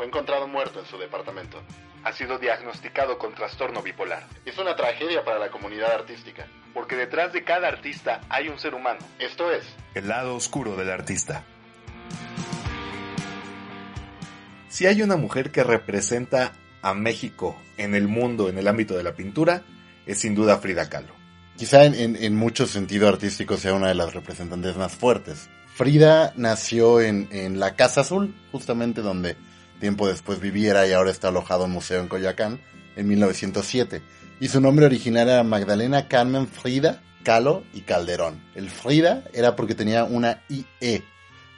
fue encontrado muerto en su departamento. Ha sido diagnosticado con trastorno bipolar. Es una tragedia para la comunidad artística. Porque detrás de cada artista hay un ser humano. Esto es El lado oscuro del artista. Si hay una mujer que representa a México en el mundo, en el ámbito de la pintura, es sin duda Frida Kahlo. Quizá en, en, en mucho sentido artístico sea una de las representantes más fuertes. Frida nació en, en la Casa Azul, justamente donde tiempo después viviera y ahora está alojado en museo en Coyoacán, en 1907. Y su nombre original era Magdalena Carmen Frida Kahlo y Calderón. El Frida era porque tenía una IE,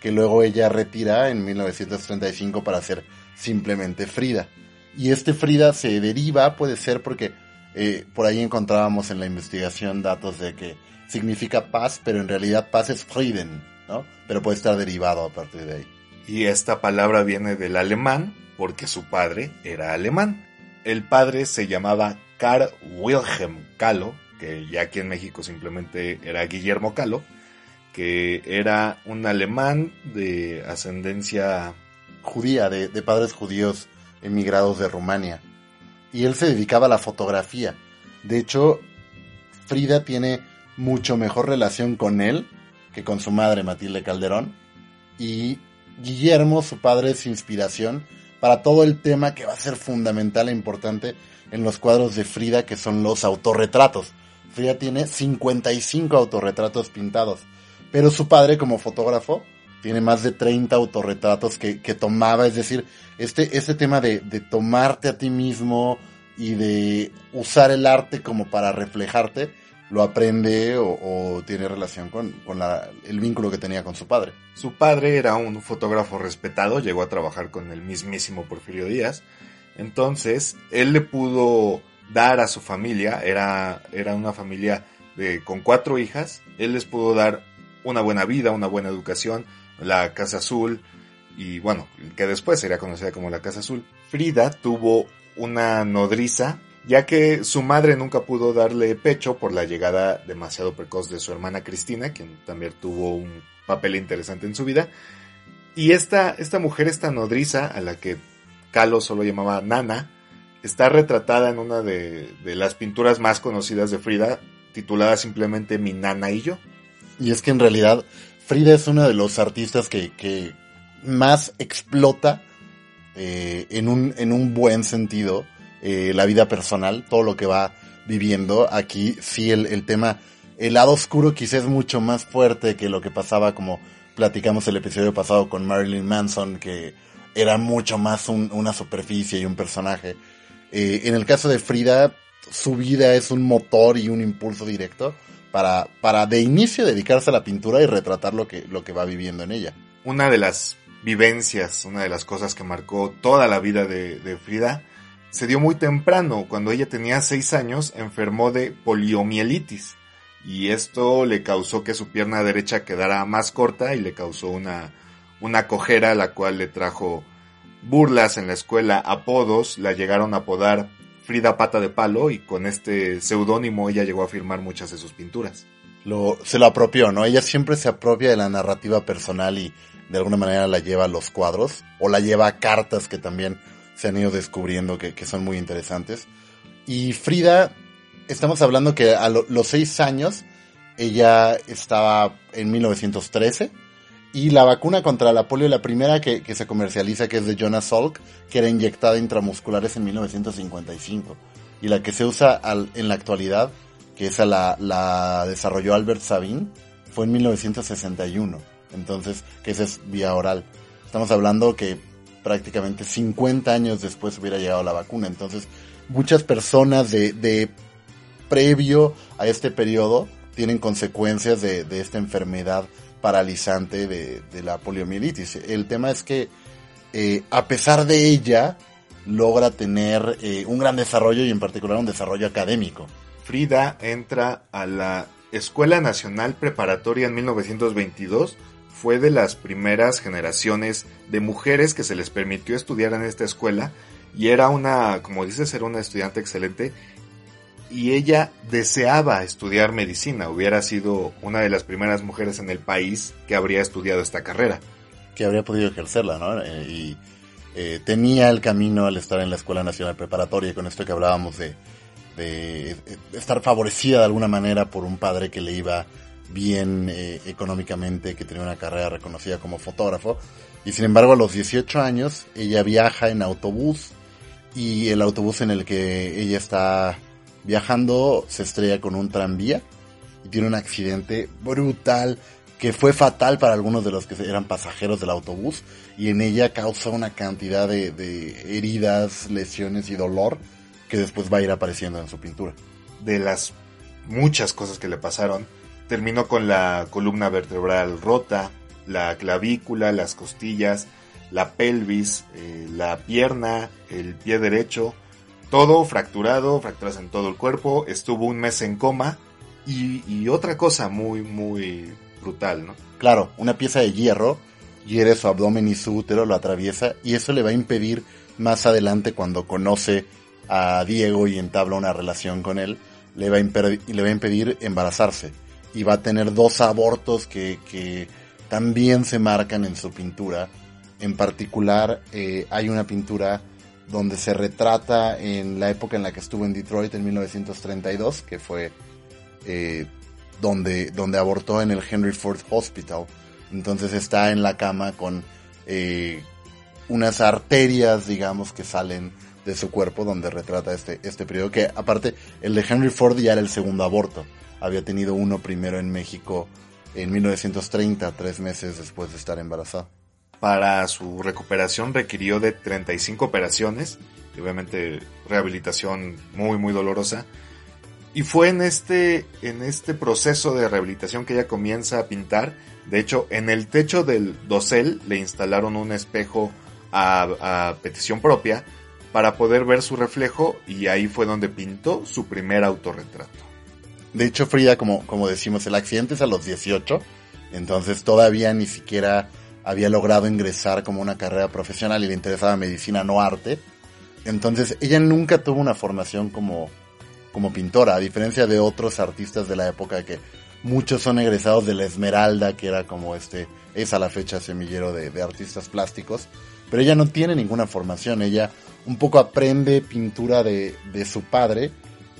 que luego ella retira en 1935 para ser simplemente Frida. Y este Frida se deriva, puede ser porque eh, por ahí encontrábamos en la investigación datos de que significa paz, pero en realidad paz es Frieden, ¿no? Pero puede estar derivado a partir de ahí. Y esta palabra viene del alemán porque su padre era alemán. El padre se llamaba Karl Wilhelm Kahlo, que ya aquí en México simplemente era Guillermo Kahlo, que era un alemán de ascendencia judía, de, de padres judíos emigrados de Rumania. Y él se dedicaba a la fotografía. De hecho, Frida tiene mucho mejor relación con él que con su madre Matilde Calderón. Y Guillermo, su padre, es inspiración para todo el tema que va a ser fundamental e importante en los cuadros de Frida, que son los autorretratos. Frida tiene 55 autorretratos pintados, pero su padre como fotógrafo tiene más de 30 autorretratos que, tomaba, es decir, este, este tema de, tomarte a ti mismo y de usar el arte como para reflejarte, lo aprende o, tiene relación con, el vínculo que tenía con su padre. Su padre era un fotógrafo respetado, llegó a trabajar con el mismísimo Porfirio Díaz, entonces él le pudo dar a su familia, era, era una familia de, con cuatro hijas, él les pudo dar una buena vida, una buena educación, la Casa Azul, y bueno, que después sería conocida como la Casa Azul. Frida tuvo una nodriza, ya que su madre nunca pudo darle pecho por la llegada demasiado precoz de su hermana Cristina, quien también tuvo un papel interesante en su vida. Y esta, esta mujer, esta nodriza, a la que Calo solo llamaba Nana, está retratada en una de, de las pinturas más conocidas de Frida, titulada simplemente Mi Nana y yo. Y es que en realidad Frida es uno de los artistas que, que más explota eh, en, un, en un buen sentido eh, la vida personal, todo lo que va viviendo. Aquí sí el, el tema, el lado oscuro quizás es mucho más fuerte que lo que pasaba como platicamos el episodio pasado con Marilyn Manson, que era mucho más un, una superficie y un personaje. Eh, en el caso de Frida, su vida es un motor y un impulso directo para, para de inicio dedicarse a la pintura y retratar lo que, lo que va viviendo en ella. Una de las vivencias, una de las cosas que marcó toda la vida de, de Frida, se dio muy temprano. Cuando ella tenía seis años, enfermó de poliomielitis. Y esto le causó que su pierna derecha quedara más corta y le causó una, una cojera, la cual le trajo burlas en la escuela, apodos, la llegaron a apodar Frida Pata de Palo y con este seudónimo ella llegó a firmar muchas de sus pinturas. Lo, se lo apropió, ¿no? Ella siempre se apropia de la narrativa personal y de alguna manera la lleva a los cuadros o la lleva a cartas que también se han ido descubriendo que, que son muy interesantes. Y Frida, estamos hablando que a lo, los seis años ella estaba en 1913 y la vacuna contra la polio, la primera que, que, se comercializa, que es de Jonas Salk, que era inyectada intramusculares en 1955. Y la que se usa al, en la actualidad, que esa la, la desarrolló Albert Sabin, fue en 1961. Entonces, que esa es vía oral. Estamos hablando que prácticamente 50 años después hubiera llegado la vacuna. Entonces, muchas personas de, de previo a este periodo tienen consecuencias de, de esta enfermedad paralizante de, de, la poliomielitis. El tema es que eh, a pesar de ella logra tener eh, un gran desarrollo y en particular un desarrollo académico. Frida entra a la Escuela Nacional Preparatoria en 1922. Fue de las primeras generaciones de mujeres que se les permitió estudiar en esta escuela y era una, como dices, era una estudiante excelente y ella deseaba estudiar medicina, hubiera sido una de las primeras mujeres en el país que habría estudiado esta carrera. Que habría podido ejercerla, ¿no? Eh, y eh, tenía el camino al estar en la Escuela Nacional Preparatoria, con esto que hablábamos de, de estar favorecida de alguna manera por un padre que le iba bien eh, económicamente, que tenía una carrera reconocida como fotógrafo. Y sin embargo, a los 18 años, ella viaja en autobús y el autobús en el que ella está viajando se estrella con un tranvía y tiene un accidente brutal que fue fatal para algunos de los que eran pasajeros del autobús y en ella causa una cantidad de, de heridas, lesiones y dolor que después va a ir apareciendo en su pintura. De las muchas cosas que le pasaron, terminó con la columna vertebral rota, la clavícula, las costillas, la pelvis, eh, la pierna, el pie derecho, todo fracturado, fracturas en todo el cuerpo, estuvo un mes en coma y, otra cosa muy, muy brutal, ¿no? Claro, una pieza de hierro hiere su abdomen y su útero, lo atraviesa y eso le va a impedir más adelante cuando conoce a Diego y entabla una relación con él, le va a, le va a impedir embarazarse y va a tener dos abortos que, también se marcan en su pintura. En particular, eh, hay una pintura donde se retrata en la época en la que estuvo en Detroit en 1932, que fue eh, donde, donde abortó en el Henry Ford Hospital. Entonces está en la cama con eh, unas arterias, digamos, que salen de su cuerpo donde retrata este, este periodo, que aparte el de Henry Ford ya era el segundo aborto, había tenido uno primero en México en 1930, tres meses después de estar embarazada. Para su recuperación requirió de 35 operaciones, y obviamente rehabilitación muy muy dolorosa, y fue en este, en este proceso de rehabilitación que ella comienza a pintar, de hecho en el techo del dosel le instalaron un espejo a, a petición propia, para poder ver su reflejo y ahí fue donde pintó su primer autorretrato. De hecho, Frida, como, como decimos, el accidente es a los 18, entonces todavía ni siquiera había logrado ingresar como una carrera profesional y le interesaba medicina, no arte. Entonces, ella nunca tuvo una formación como, como pintora, a diferencia de otros artistas de la época que muchos son egresados de la Esmeralda, que era como este, es a la fecha semillero de, de artistas plásticos, pero ella no tiene ninguna formación, ella un poco aprende pintura de, de su padre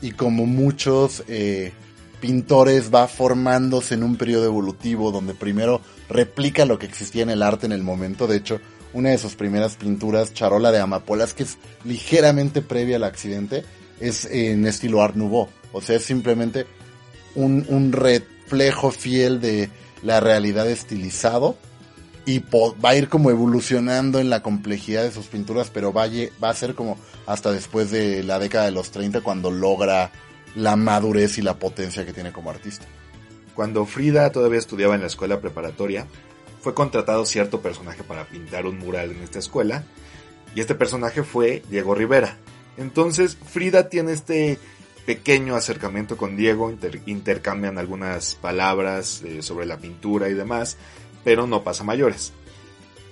y como muchos eh, pintores va formándose en un periodo evolutivo donde primero replica lo que existía en el arte en el momento. De hecho, una de sus primeras pinturas, Charola de Amapolas, que es ligeramente previa al accidente, es en estilo Art Nouveau. O sea, es simplemente un, un reflejo fiel de la realidad estilizado y va a ir como evolucionando en la complejidad de sus pinturas, pero va a, ser como hasta después de la década de los 30 cuando logra la madurez y la potencia que tiene como artista. Cuando Frida todavía estudiaba en la escuela preparatoria, fue contratado cierto personaje para pintar un mural en esta escuela, y este personaje fue Diego Rivera. Entonces Frida tiene este pequeño acercamiento con Diego, inter intercambian algunas palabras eh, sobre la pintura y demás, pero no pasa mayores.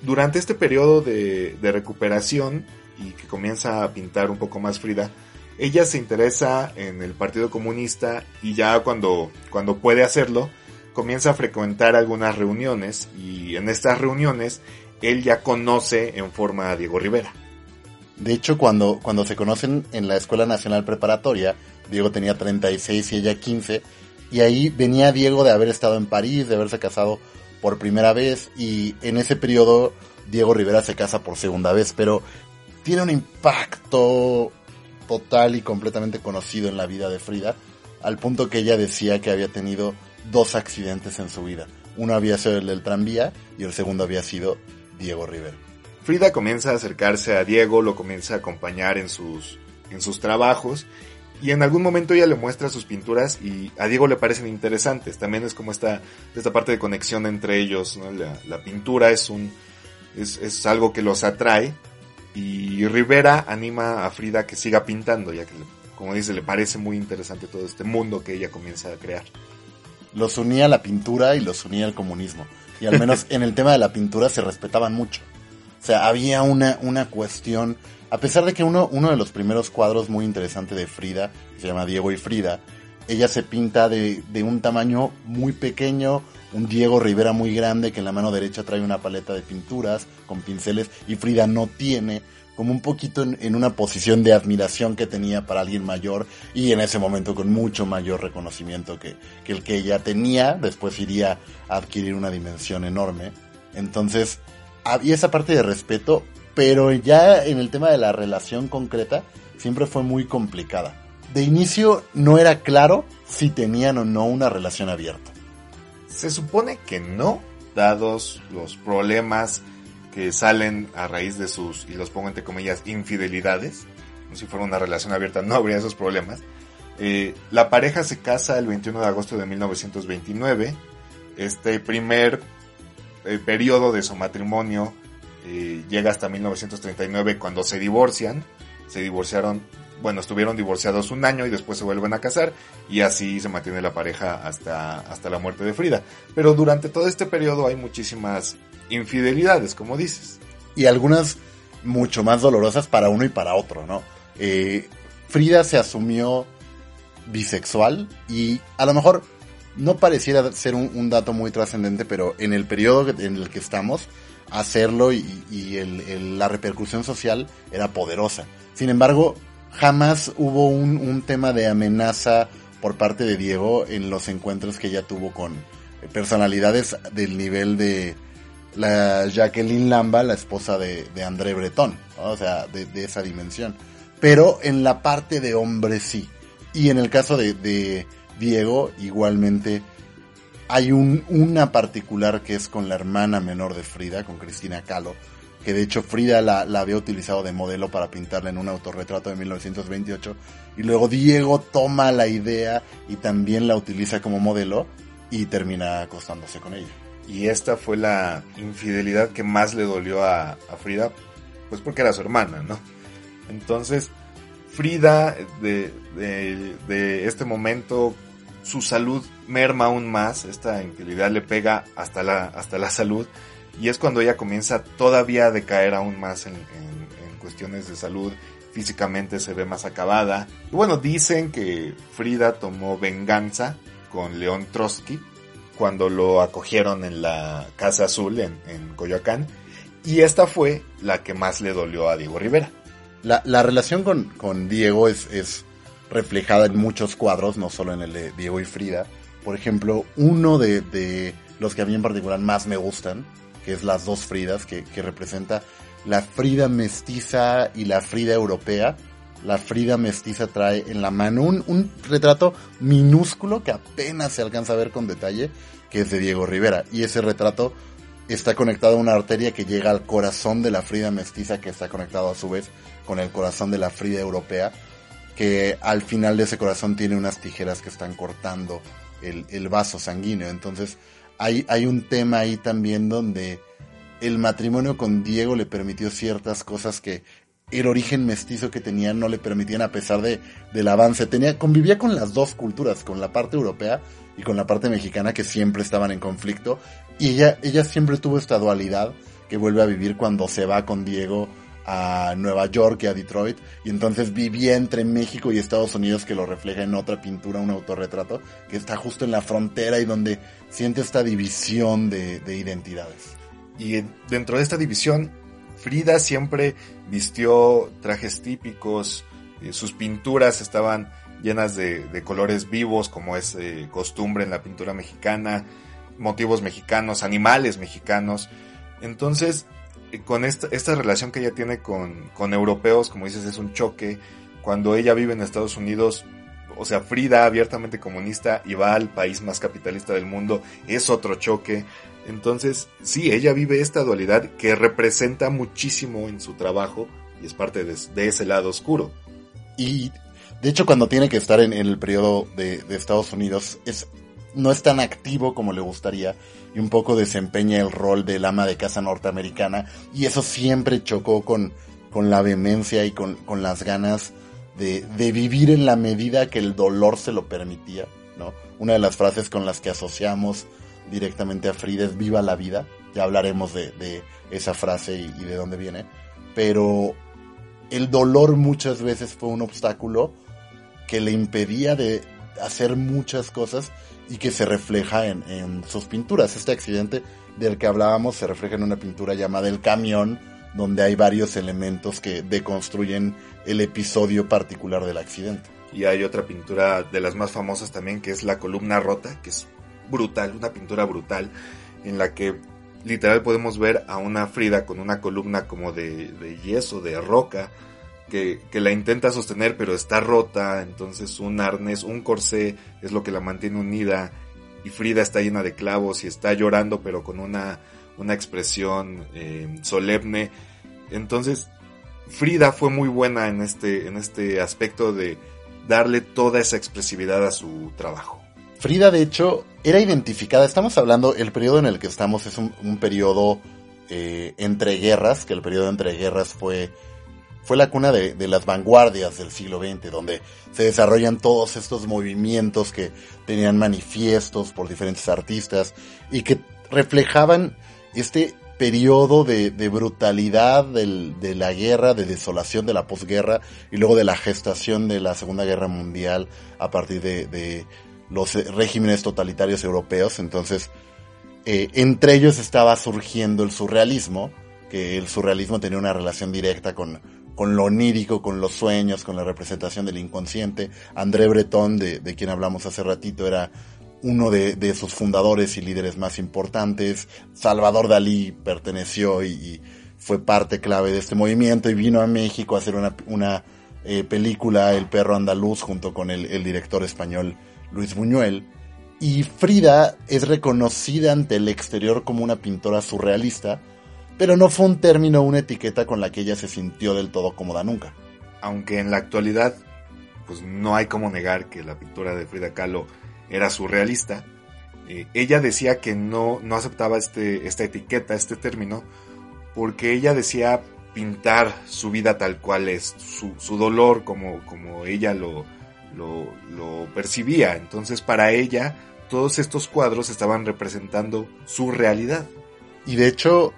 Durante este periodo de, de, recuperación y que comienza a pintar un poco más Frida, ella se interesa en el Partido Comunista y ya cuando, cuando puede hacerlo, comienza a frecuentar algunas reuniones y en estas reuniones él ya conoce en forma a Diego Rivera. De hecho, cuando, cuando se conocen en la Escuela Nacional Preparatoria, Diego tenía 36 y ella 15, y ahí venía Diego de haber estado en París, de haberse casado por primera vez y en ese periodo Diego Rivera se casa por segunda vez, pero tiene un impacto total y completamente conocido en la vida de Frida, al punto que ella decía que había tenido dos accidentes en su vida. Uno había sido el del tranvía y el segundo había sido Diego Rivera. Frida comienza a acercarse a Diego, lo comienza a acompañar en sus, en sus trabajos y en algún momento ella le muestra sus pinturas y a Diego le parecen interesantes. También es como esta, esta parte de conexión entre ellos. ¿no? La, la, pintura es, un, es, es, algo que los atrae y Rivera anima a Frida que siga pintando, ya que, como dice, le parece muy interesante todo este mundo que ella comienza a crear. Los unía la pintura y los unía el comunismo. Y al menos en el tema de la pintura se respetaban mucho. O sea, había una, una cuestión a pesar de que uno, uno de los primeros cuadros muy interesante de Frida, que se llama Diego y Frida, ella se pinta de, de un tamaño muy pequeño, un Diego Rivera muy grande que en la mano derecha trae una paleta de pinturas con pinceles y Frida no tiene, como un poquito en, en, una posición de admiración que tenía para alguien mayor y en ese momento con mucho mayor reconocimiento que, que el que ella tenía, después iría a adquirir una dimensión enorme. Entonces, había esa parte de respeto, pero ya en el tema de la relación concreta, siempre fue muy complicada. De inicio no era claro si tenían o no una relación abierta. Se supone que no, dados los problemas que salen a raíz de sus, y los pongo entre comillas, infidelidades. Si fuera una relación abierta no habría esos problemas. Eh, la pareja se casa el 21 de agosto de 1929. Este primer eh, periodo de su matrimonio eh, llega hasta 1939 cuando se divorcian. Se divorciaron, bueno, estuvieron divorciados un año y después se vuelven a casar y así se mantiene la pareja hasta, hasta la muerte de Frida. Pero durante todo este periodo hay muchísimas infidelidades, como dices. Y algunas mucho más dolorosas para uno y para otro, ¿no? Eh, Frida se asumió bisexual y a lo mejor no pareciera ser un, un dato muy trascendente, pero en el periodo en el que estamos, hacerlo y, y el, el, la repercusión social era poderosa. Sin embargo, jamás hubo un, un, tema de amenaza por parte de Diego en los encuentros que ella tuvo con personalidades del nivel de la Jacqueline Lamba, la esposa de, de André Breton, o sea, de, de, esa dimensión. Pero en la parte de hombre sí. Y en el caso de, de Diego, igualmente, hay un, una particular que es con la hermana menor de Frida, con Cristina Kahlo, que de hecho Frida la, había utilizado de modelo para pintarla en un autorretrato de 1928, y luego Diego toma la idea y también la utiliza como modelo y termina acostándose con ella. Y esta fue la infidelidad que más le dolió a, Frida, pues porque era su hermana, ¿no? Entonces, Frida, de, de este momento, su salud merma aún más, esta infidelidad le pega hasta la, hasta la salud, y es cuando ella comienza todavía a decaer aún más en, en, cuestiones de salud, físicamente se ve más acabada. Y bueno, dicen que Frida tomó venganza con León Trotsky cuando lo acogieron en la Casa Azul en, en Coyoacán, y esta fue la que más le dolió a Diego Rivera. La, la relación con, con Diego es reflejada en muchos cuadros, no solo en el de Diego y Frida. Por ejemplo, uno de, de los que a mí en particular más me gustan, que es las dos Fridas, que, que representa la Frida mestiza y la Frida europea. La Frida mestiza trae en la mano un, un, retrato minúsculo que apenas se alcanza a ver con detalle, que es de Diego Rivera. Y ese retrato está conectado a una arteria que llega al corazón de la Frida mestiza, que está conectado a su vez con el corazón de la Frida europea, que al final de ese corazón tiene unas tijeras que están cortando el, el vaso sanguíneo. Entonces hay, hay un tema ahí también donde el matrimonio con Diego le permitió ciertas cosas que el origen mestizo que tenía no le permitían a pesar de, del avance. Tenía, convivía con las dos culturas, con la parte europea y con la parte mexicana que siempre estaban en conflicto. Y ella, ella siempre tuvo esta dualidad que vuelve a vivir cuando se va con Diego a Nueva York y a Detroit. Y entonces vivía entre México y Estados Unidos que lo refleja en otra pintura, un autorretrato, que está justo en la frontera y donde siente esta división de, de identidades. Y dentro de esta división, Frida siempre vistió trajes típicos, eh, sus pinturas estaban llenas de, colores vivos, como es eh, costumbre en la pintura mexicana, motivos mexicanos, animales mexicanos. Entonces, con esta, esta relación que ella tiene con, con europeos, como dices, es un choque. Cuando ella vive en Estados Unidos, o sea, Frida, abiertamente comunista, y va al país más capitalista del mundo, es otro choque. Entonces, sí, ella vive esta dualidad que representa muchísimo en su trabajo y es parte de, de ese lado oscuro. Y de hecho, cuando tiene que estar en, en el periodo de, de, Estados Unidos, es, no es tan activo como le gustaría y un poco desempeña el rol del ama de casa norteamericana y eso siempre chocó con, con la vehemencia y con, con las ganas de, de, vivir en la medida que el dolor se lo permitía, ¿no? Una de las frases con las que asociamos directamente a Frida es viva la vida, ya hablaremos de, de esa frase y, y de dónde viene, pero el dolor muchas veces fue un obstáculo que le impedía de hacer muchas cosas y que se refleja en, en sus pinturas. Este accidente del que hablábamos se refleja en una pintura llamada El Camión, donde hay varios elementos que deconstruyen el episodio particular del accidente. Y hay otra pintura de las más famosas también, que es La columna rota, que es brutal, una pintura brutal, en la que literal podemos ver a una Frida con una columna como de, de yeso, de roca, que, la intenta sostener pero está rota, entonces un arnés, un corsé es lo que la mantiene unida y Frida está llena de clavos y está llorando pero con una, una expresión eh, solemne. Entonces Frida fue muy buena en este, en este aspecto de darle toda esa expresividad a su trabajo. Frida, de hecho, era identificada, estamos hablando, el periodo en el que estamos es un, un periodo eh, entre guerras, que el periodo entre guerras fue, fue la cuna de, de, las vanguardias del siglo XX, donde se desarrollan todos estos movimientos que tenían manifiestos por diferentes artistas y que reflejaban este periodo de, de brutalidad del, de la guerra, de desolación de la posguerra y luego de la gestación de la Segunda Guerra Mundial a partir de, de los regímenes totalitarios europeos. Entonces, eh, entre ellos estaba surgiendo el surrealismo, que el surrealismo tenía una relación directa con, con lo onírico, con los sueños, con la representación del inconsciente. André Breton, de, de quien hablamos hace ratito, era uno de, de, sus fundadores y líderes más importantes. Salvador Dalí perteneció y, fue parte clave de este movimiento y vino a México a hacer una, una eh, película, El perro andaluz, junto con el, el director español Luis Buñuel. Y Frida es reconocida ante el exterior como una pintora surrealista, pero no fue un término o una etiqueta con la que ella se sintió del todo cómoda nunca. Aunque en la actualidad, pues no hay como negar que la pintura de Frida Kahlo era surrealista, eh, ella decía que no, no aceptaba este, esta etiqueta, este término, porque ella decía pintar su vida tal cual es, su, su dolor como, como ella lo, lo, lo, percibía. Entonces para ella todos estos cuadros estaban representando su realidad. Y de hecho,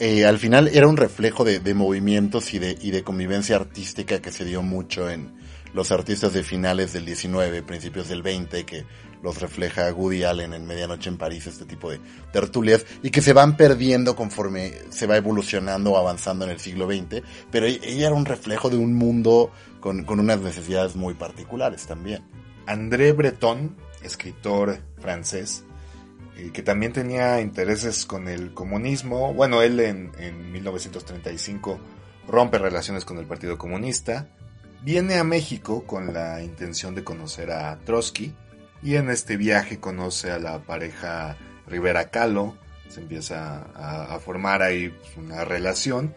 eh, al final era un reflejo de, de movimientos y de, y de convivencia artística que se dio mucho en, los artistas de finales del 19, principios del 20, que los refleja Woody Allen en Medianoche en París, este tipo de tertulias, y que se van perdiendo conforme se va evolucionando o avanzando en el siglo XX, pero ella era un reflejo de un mundo con, con unas necesidades muy particulares también. André Breton, escritor francés, que también tenía intereses con el comunismo, bueno, él en, en 1935 rompe relaciones con el Partido Comunista, Viene a México con la intención de conocer a Trotsky y en este viaje conoce a la pareja Rivera Calo, se empieza a, a formar ahí una relación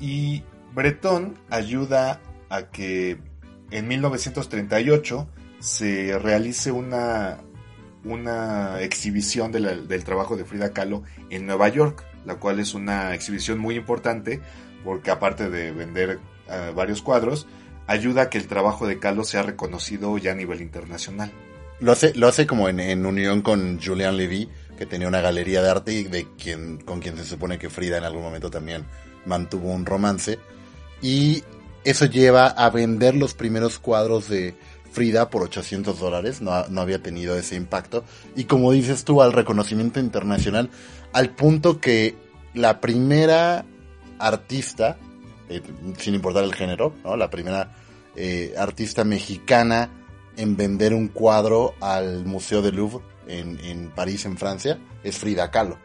y Bretón ayuda a que en 1938 se realice una, una exhibición del trabajo de Frida Kahlo en Nueva York, la cual es una exhibición muy importante porque aparte de vender uh, varios cuadros, ayuda a que el trabajo de Kahlo sea reconocido ya a nivel internacional. Lo hace, lo hace como en, en unión con Julian Levy, que tenía una galería de arte y de quien, con quien se supone que Frida en algún momento también mantuvo un romance. Y eso lleva a vender los primeros cuadros de Frida por 800 dólares, no, no, había tenido ese impacto. Y como dices tú, al reconocimiento internacional, al punto que la primera artista, eh, sin importar el género, ¿no? la primera eh, artista mexicana en vender un cuadro al Museo del Louvre en, en, París, en Francia, es Frida Kahlo.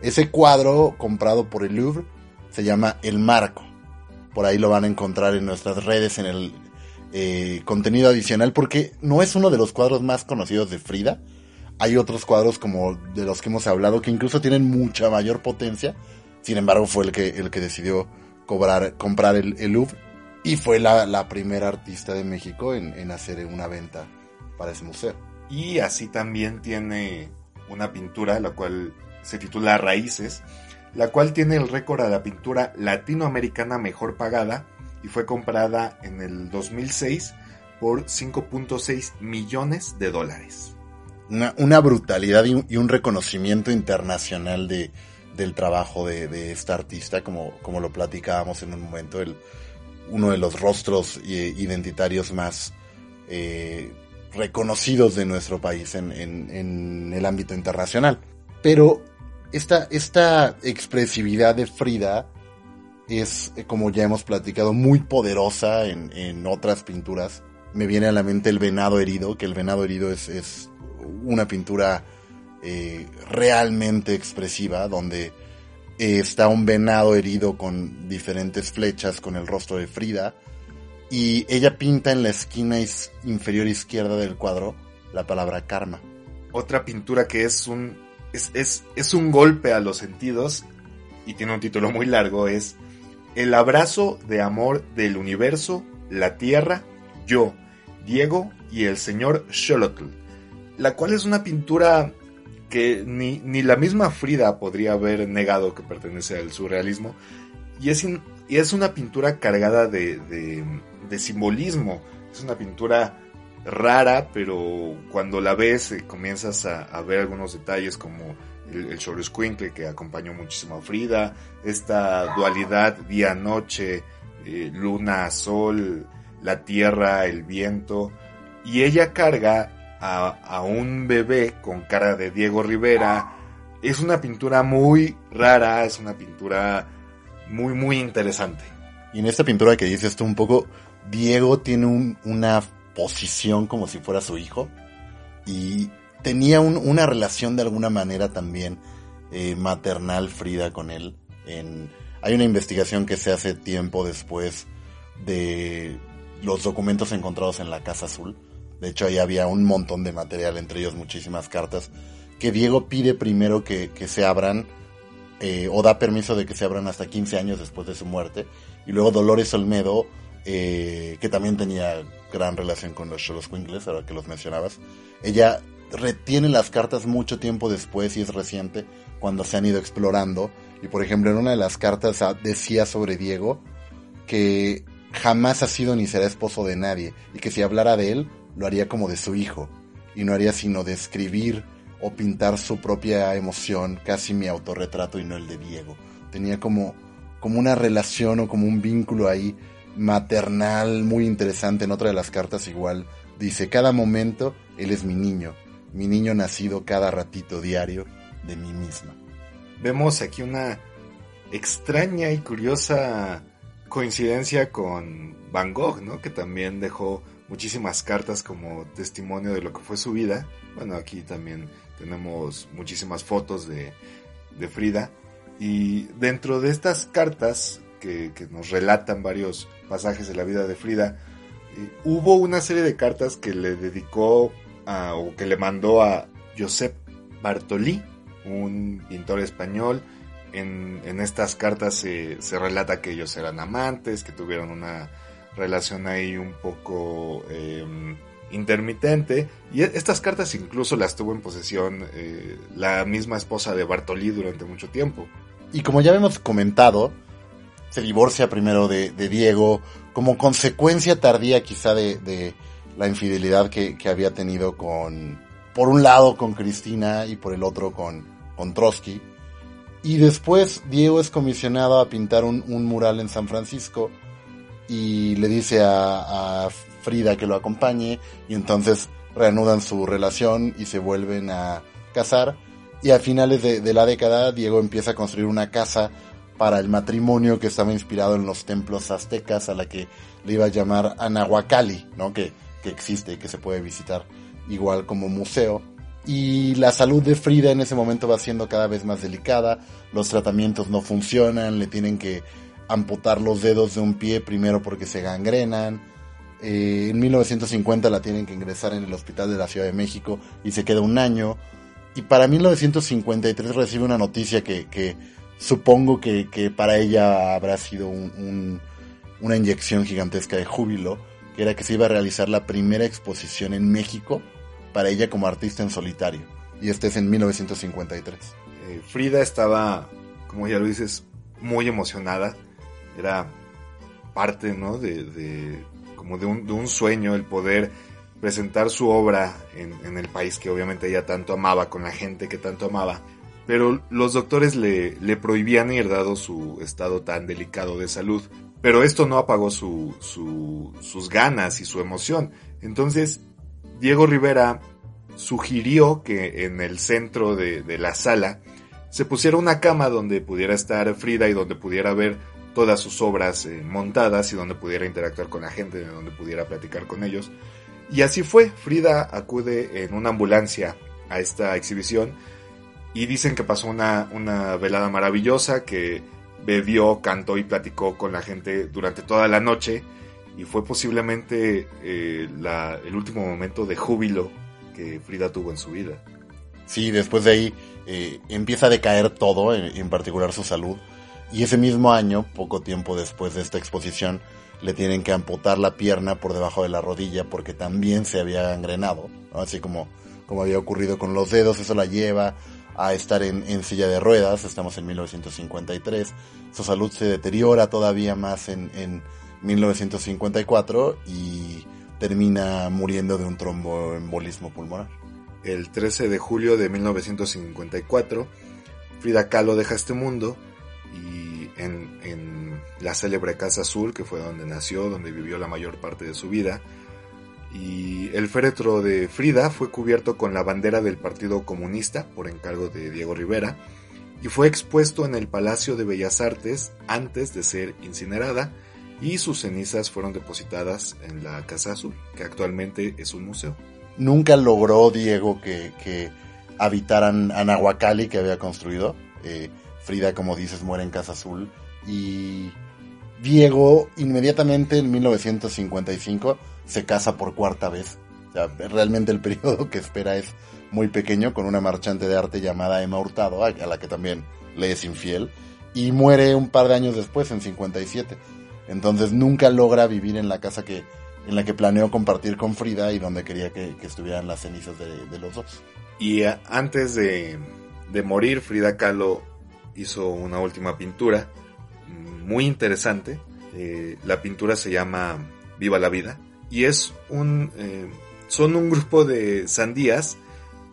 Ese cuadro comprado por el Louvre se llama El Marco. Por ahí lo van a encontrar en nuestras redes en el eh, contenido adicional porque no es uno de los cuadros más conocidos de Frida. Hay otros cuadros como de los que hemos hablado que incluso tienen mucha mayor potencia. Sin embargo, fue el que, el que decidió cobrar, comprar el, el Louvre y fue la, la, primera artista de México en, en, hacer una venta para ese museo. Y así también tiene una pintura, la cual se titula Raíces, la cual tiene el récord a la pintura latinoamericana mejor pagada y fue comprada en el 2006 por 5.6 millones de dólares. Una, una brutalidad y un, reconocimiento internacional de, del trabajo de, esta artista, como, como lo platicábamos en un momento, el, uno de los rostros identitarios más eh, reconocidos de nuestro país en, en, el ámbito internacional. Pero esta, esta expresividad de Frida es, eh, como ya hemos platicado, muy poderosa en, en, otras pinturas. Me viene a la mente el venado herido, que el venado herido es, es una pintura eh, realmente expresiva, donde eh, está un venado herido con diferentes flechas con el rostro de Frida. Y ella pinta en la esquina inferior izquierda del cuadro la palabra karma. Otra pintura que es un, es, es, es un golpe a los sentidos y tiene un título muy largo es El abrazo de amor del universo, la tierra, yo, Diego y el señor Xolotl, la cual es una pintura que ni, ni, la misma Frida podría haber negado que pertenece al surrealismo, y es, y es una pintura cargada de, de, simbolismo, es una pintura rara, pero cuando la ves eh, comienzas a, ver algunos detalles como el, el que acompañó muchísimo a Frida, esta dualidad día-noche, eh, luna-sol, la tierra, el viento, y ella carga a, un bebé con cara de Diego Rivera. Es una pintura muy rara, es una pintura muy, muy interesante. Y en esta pintura que dices tú un poco, Diego tiene una posición como si fuera su hijo y tenía una relación de alguna manera también eh, maternal Frida con él. Hay una investigación que se hace tiempo después de los documentos encontrados en la Casa Azul de hecho, ahí había un montón de material, entre ellos muchísimas cartas, que Diego pide primero que, se abran, eh, o da permiso de que se abran hasta 15 años después de su muerte. Y luego Dolores Olmedo, eh, que también tenía gran relación con los Cholos Quinkles, ahora que los mencionabas, ella retiene las cartas mucho tiempo después y es reciente, cuando se han ido explorando. Y por ejemplo, en una de las cartas decía sobre Diego que jamás ha sido ni será esposo de nadie y que si hablara de él lo haría como de su hijo y no haría sino describir o pintar su propia emoción, casi mi autorretrato y no el de Diego. Tenía como, como una relación o como un vínculo ahí maternal muy interesante. En otra de las cartas igual dice, cada momento él es mi niño, mi niño nacido cada ratito diario de mí misma. Vemos aquí una extraña y curiosa coincidencia con Van Gogh, ¿no? Que también dejó muchísimas cartas como testimonio de lo que fue su vida. Bueno, aquí también tenemos muchísimas fotos de, Frida. Y dentro de estas cartas que, nos relatan varios pasajes de la vida de Frida, eh, hubo una serie de cartas que le dedicó o que le mandó a Josep Bartolí, un pintor español. En, estas cartas se relata que ellos eran amantes, que tuvieron una relación ahí un poco em, intermitente. Y e, estas cartas incluso las tuvo en posesión eh, la misma esposa de Bartolí durante mucho tiempo. Y como ya hemos comentado, se divorcia primero de, Diego como consecuencia tardía quizá de, la infidelidad que, había tenido con, por un lado con Cristina y por el otro con, con Trotsky. Y después Diego es comisionado a pintar un, un mural en San Francisco y le dice a, Frida que lo acompañe y entonces reanudan su relación y se vuelven a casar y a finales de, la década Diego empieza a construir una casa para el matrimonio que estaba inspirado en los templos aztecas a la que le iba a llamar Anahuacali, ¿no? que, que existe y que se puede visitar igual como museo. Y la salud de Frida en ese momento va siendo cada vez más delicada, los tratamientos no funcionan, le tienen que amputar los dedos de un pie primero porque se gangrenan. Eh, en 1950 la tienen que ingresar en el hospital de la Ciudad de México y se queda un año. Y para 1953 recibe una noticia que, supongo que, para ella habrá sido una inyección gigantesca de júbilo, que era que se iba a realizar la primera exposición en México para ella como artista en solitario. Y este es en 1953. Eh, Frida estaba, como ya lo dices, muy emocionada era parte, ¿no? De, como de un, de un, sueño el poder presentar su obra en, el país que obviamente ella tanto amaba, con la gente que tanto amaba. Pero los doctores le, le prohibían ir dado su estado tan delicado de salud. Pero esto no apagó su, sus ganas y su emoción. Entonces, Diego Rivera sugirió que en el centro de, la sala se pusiera una cama donde pudiera estar Frida y donde pudiera ver todas sus obras eh, montadas y donde pudiera interactuar con la gente, donde pudiera platicar con ellos. Y así fue, Frida acude en una ambulancia a esta exhibición y dicen que pasó una, una velada maravillosa, que bebió, cantó y platicó con la gente durante toda la noche y fue posiblemente eh, el último momento de júbilo que Frida tuvo en su vida. Sí, después de ahí eh, empieza a decaer todo, en, particular su salud. Y ese mismo año, poco tiempo después de esta exposición, le tienen que amputar la pierna por debajo de la rodilla porque también se había gangrenado, así como, como había ocurrido con los dedos, eso la lleva a estar en, en, silla de ruedas, estamos en 1953, su salud se deteriora todavía más en, en 1954 y termina muriendo de un tromboembolismo pulmonar. El 13 de julio de 1954, Frida Kahlo deja este mundo y en, en, la célebre Casa Azul, que fue donde nació, donde vivió la mayor parte de su vida. Y el féretro de Frida fue cubierto con la bandera del Partido Comunista por encargo de Diego Rivera y fue expuesto en el Palacio de Bellas Artes antes de ser incinerada y sus cenizas fueron depositadas en la Casa Azul, que actualmente es un museo. Nunca logró Diego que, que habitaran Anahuacalli que había construido. Eh, Frida, como dices, muere en Casa Azul. Y Diego, inmediatamente en 1955, se casa por cuarta vez. Realmente el periodo que espera es muy pequeño, con una marchante de arte llamada Emma Hurtado, a la que también le es infiel. Y muere un par de años después, en 57. Entonces nunca logra vivir en la casa que, en la que planeó compartir con Frida y donde quería que, estuvieran las cenizas de, los dos. Y antes de, morir, Frida Kahlo hizo una última pintura muy interesante. Eh, la pintura se llama Viva la Vida y es un eh, son un grupo de sandías,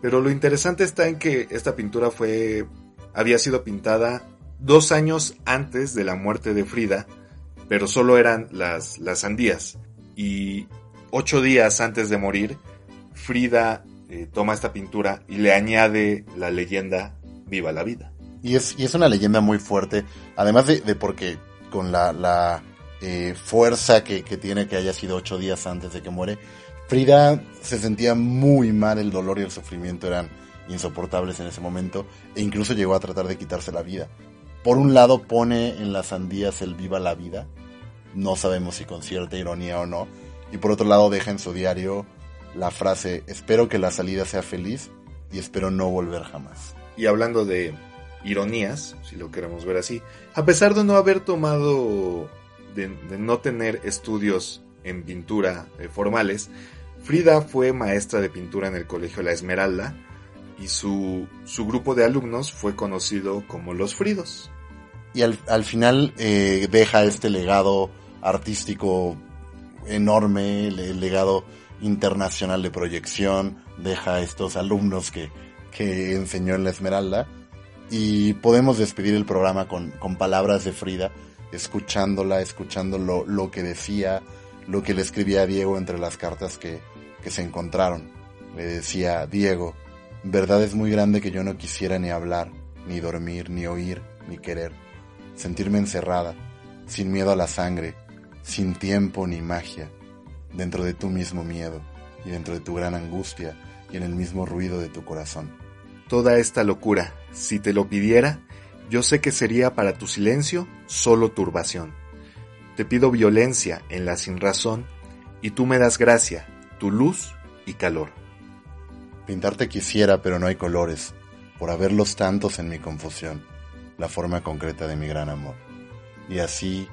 pero lo interesante está en que esta pintura fue había sido pintada dos años antes de la muerte de Frida, pero solo eran las las sandías y ocho días antes de morir Frida eh, toma esta pintura y le añade la leyenda Viva la Vida. Y es, y es una leyenda muy fuerte, además de, de porque con la, la eh, fuerza que, que, tiene que haya sido ocho días antes de que muere, Frida se sentía muy mal, el dolor y el sufrimiento eran insoportables en ese momento, e incluso llegó a tratar de quitarse la vida. Por un lado pone en las sandías el viva la vida, no sabemos si con cierta ironía o no, y por otro lado deja en su diario la frase, espero que la salida sea feliz y espero no volver jamás. Y hablando de ironías, si lo queremos ver así, a pesar de no haber tomado, de, no tener estudios en pintura eh, formales, Frida fue maestra de pintura en el Colegio La Esmeralda y su, su grupo de alumnos fue conocido como los Fridos. Y al, al final eh, deja este legado artístico enorme, el legado internacional de proyección, deja estos alumnos que, que enseñó en La Esmeralda y podemos despedir el programa con, con palabras de Frida, escuchándola, escuchando lo, lo, que decía, lo que le escribía a Diego entre las cartas que, que se encontraron. Le decía, Diego, verdad es muy grande que yo no quisiera ni hablar, ni dormir, ni oír, ni querer, sentirme encerrada, sin miedo a la sangre, sin tiempo ni magia, dentro de tu mismo miedo y dentro de tu gran angustia y en el mismo ruido de tu corazón. Toda esta locura, si te lo pidiera, yo sé que sería para tu silencio solo turbación. Te pido violencia en la sinrazón y tú me das gracia, tu luz y calor. Pintarte quisiera, pero no hay colores, por haberlos tantos en mi confusión, la forma concreta de mi gran amor. Y así,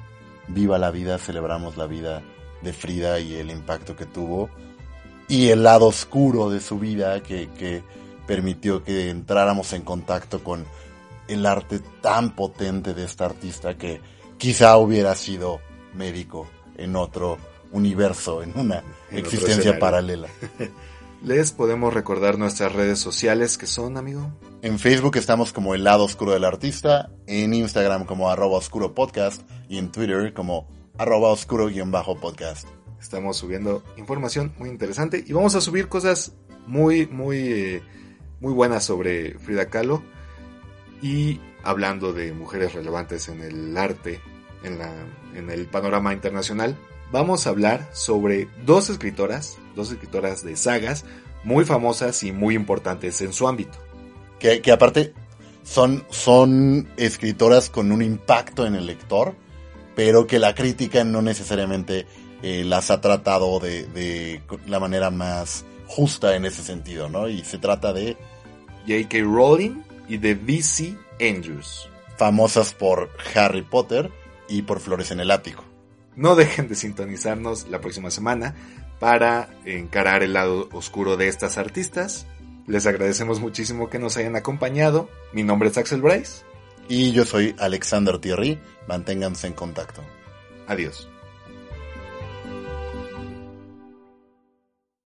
viva la vida, celebramos la vida de Frida y el impacto que tuvo, y el lado oscuro de su vida que, que permitió que entráramos en contacto con el arte tan potente de esta artista que quizá hubiera sido médico en otro universo, en una en existencia paralela. Les podemos recordar nuestras redes sociales que son, amigo. En Facebook estamos como El lado oscuro del artista, en Instagram como arroba oscuro podcast y en Twitter como arroba oscuro guion bajo podcast. Estamos subiendo información muy interesante y vamos a subir cosas muy, muy, eh, muy buenas sobre Frida Kahlo y hablando de mujeres relevantes en el arte, en, la, en el panorama internacional, vamos a hablar sobre dos escritoras, dos escritoras de sagas muy famosas y muy importantes en su ámbito. Que, que aparte son, son escritoras con un impacto en el lector, pero que la crítica no necesariamente eh, las ha tratado de, de la manera más justa en ese sentido, ¿no? Y se trata de J.K. Rowling y de V.C. Andrews. famosas por Harry Potter y por Flores en el Ático. No dejen de sintonizarnos la próxima semana para encarar el lado oscuro de estas artistas. Les agradecemos muchísimo que nos hayan acompañado. Mi nombre es Axel Bryce. Y yo soy Alexander Thierry. Manténganse en contacto. Adiós.